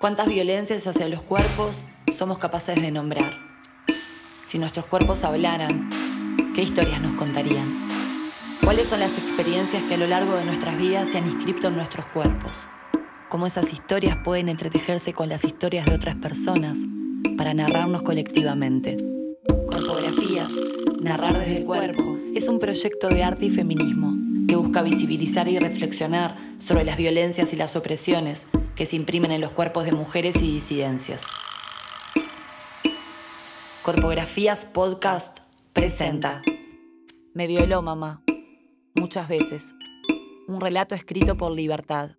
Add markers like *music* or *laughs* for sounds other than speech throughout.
¿Cuántas violencias hacia los cuerpos somos capaces de nombrar? Si nuestros cuerpos hablaran, ¿qué historias nos contarían? ¿Cuáles son las experiencias que a lo largo de nuestras vidas se han inscrito en nuestros cuerpos? ¿Cómo esas historias pueden entretejerse con las historias de otras personas para narrarnos colectivamente? Corpografías, Narrar desde el Cuerpo, es un proyecto de arte y feminismo que busca visibilizar y reflexionar sobre las violencias y las opresiones que se imprimen en los cuerpos de mujeres y disidencias. Corpografías Podcast presenta Me violó mamá, muchas veces. Un relato escrito por Libertad.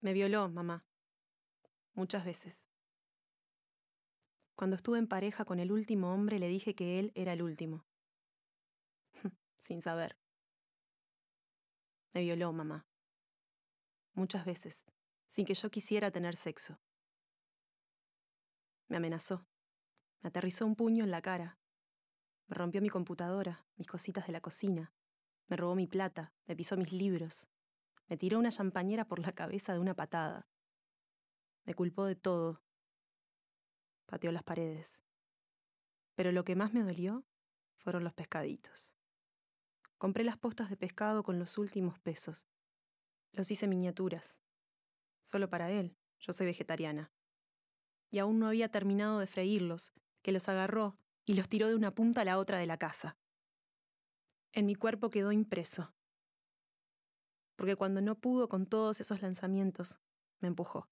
Me violó mamá, muchas veces. Cuando estuve en pareja con el último hombre le dije que él era el último. *laughs* Sin saber. Me violó mamá. Muchas veces, sin que yo quisiera tener sexo. Me amenazó. Me aterrizó un puño en la cara. Me rompió mi computadora, mis cositas de la cocina. Me robó mi plata, me pisó mis libros. Me tiró una champañera por la cabeza de una patada. Me culpó de todo, pateó las paredes. Pero lo que más me dolió fueron los pescaditos. Compré las postas de pescado con los últimos pesos. Los hice miniaturas. Solo para él, yo soy vegetariana. Y aún no había terminado de freírlos, que los agarró y los tiró de una punta a la otra de la casa. En mi cuerpo quedó impreso. Porque cuando no pudo con todos esos lanzamientos, me empujó.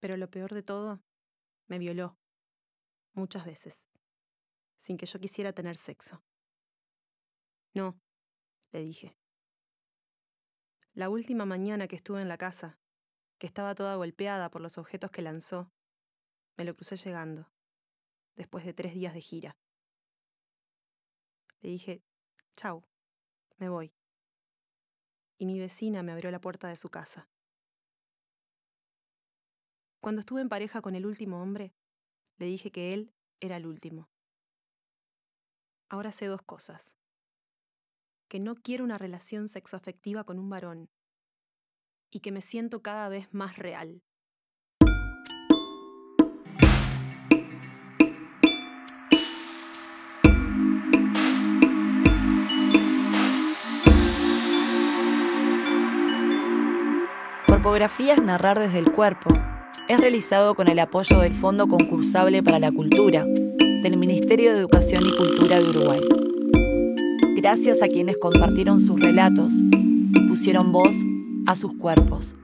Pero lo peor de todo me violó. Muchas veces. Sin que yo quisiera tener sexo. No, le dije. La última mañana que estuve en la casa, que estaba toda golpeada por los objetos que lanzó, me lo crucé llegando, después de tres días de gira. Le dije, chau, me voy. Y mi vecina me abrió la puerta de su casa. Cuando estuve en pareja con el último hombre, le dije que él era el último. Ahora sé dos cosas. Que no quiero una relación sexoafectiva con un varón y que me siento cada vez más real. Corpografías narrar desde el cuerpo es realizado con el apoyo del Fondo Concursable para la Cultura del Ministerio de Educación y Cultura de Uruguay. Gracias a quienes compartieron sus relatos pusieron voz a sus cuerpos.